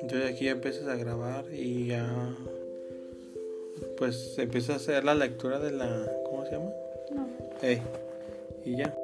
Entonces aquí ya empiezas a grabar y ya pues empieza a hacer la lectura de la ¿cómo se llama? No. Eh, y ya.